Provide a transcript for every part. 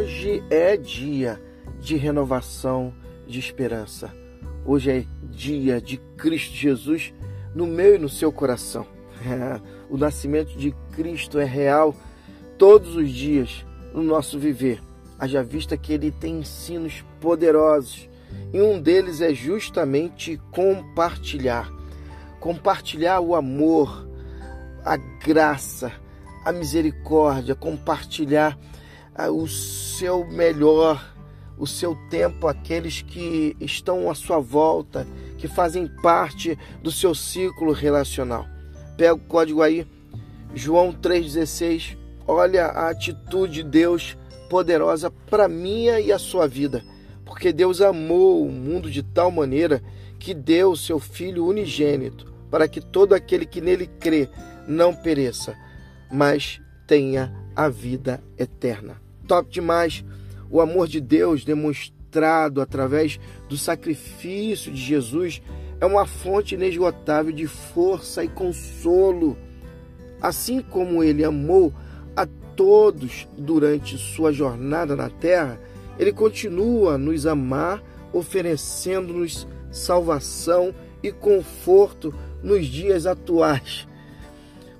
Hoje é dia de renovação de esperança. Hoje é dia de Cristo Jesus no meu e no seu coração. O nascimento de Cristo é real todos os dias no nosso viver. Haja vista que ele tem ensinos poderosos e um deles é justamente compartilhar. Compartilhar o amor, a graça, a misericórdia, compartilhar ah, o seu melhor, o seu tempo àqueles que estão à sua volta, que fazem parte do seu ciclo relacional. Pega o código aí, João 3,16. Olha a atitude de Deus poderosa para minha e a sua vida. Porque Deus amou o mundo de tal maneira que deu o seu Filho unigênito, para que todo aquele que nele crê não pereça, mas tenha a vida eterna. Top demais o amor de Deus demonstrado através do sacrifício de Jesus é uma fonte inesgotável de força e consolo. Assim como ele amou a todos durante sua jornada na terra, ele continua a nos amar, oferecendo-nos salvação e conforto nos dias atuais.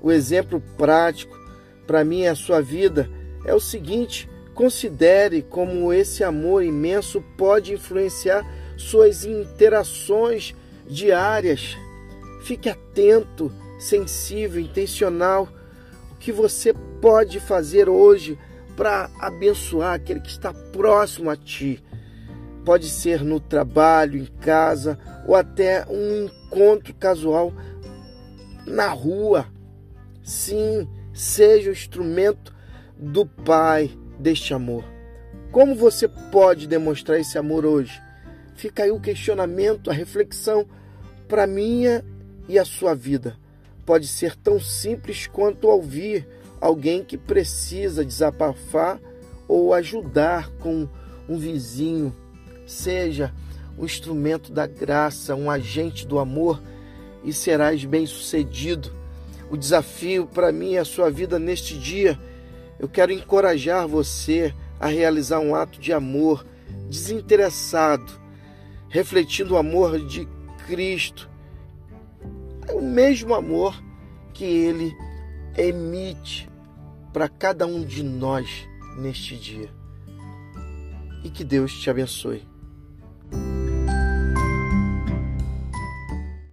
O exemplo prático para mim e a sua vida é o seguinte: considere como esse amor imenso pode influenciar suas interações diárias. Fique atento, sensível, intencional. O que você pode fazer hoje para abençoar aquele que está próximo a ti? Pode ser no trabalho, em casa ou até um encontro casual na rua. Sim, seja o instrumento do Pai deste amor. Como você pode demonstrar esse amor hoje? Fica aí o questionamento, a reflexão para minha e a sua vida. Pode ser tão simples quanto ouvir alguém que precisa desabafar ou ajudar com um vizinho. Seja um instrumento da graça, um agente do amor e serás bem-sucedido. O desafio para mim e a sua vida neste dia eu quero encorajar você a realizar um ato de amor desinteressado, refletindo o amor de Cristo. É o mesmo amor que ele emite para cada um de nós neste dia. E que Deus te abençoe.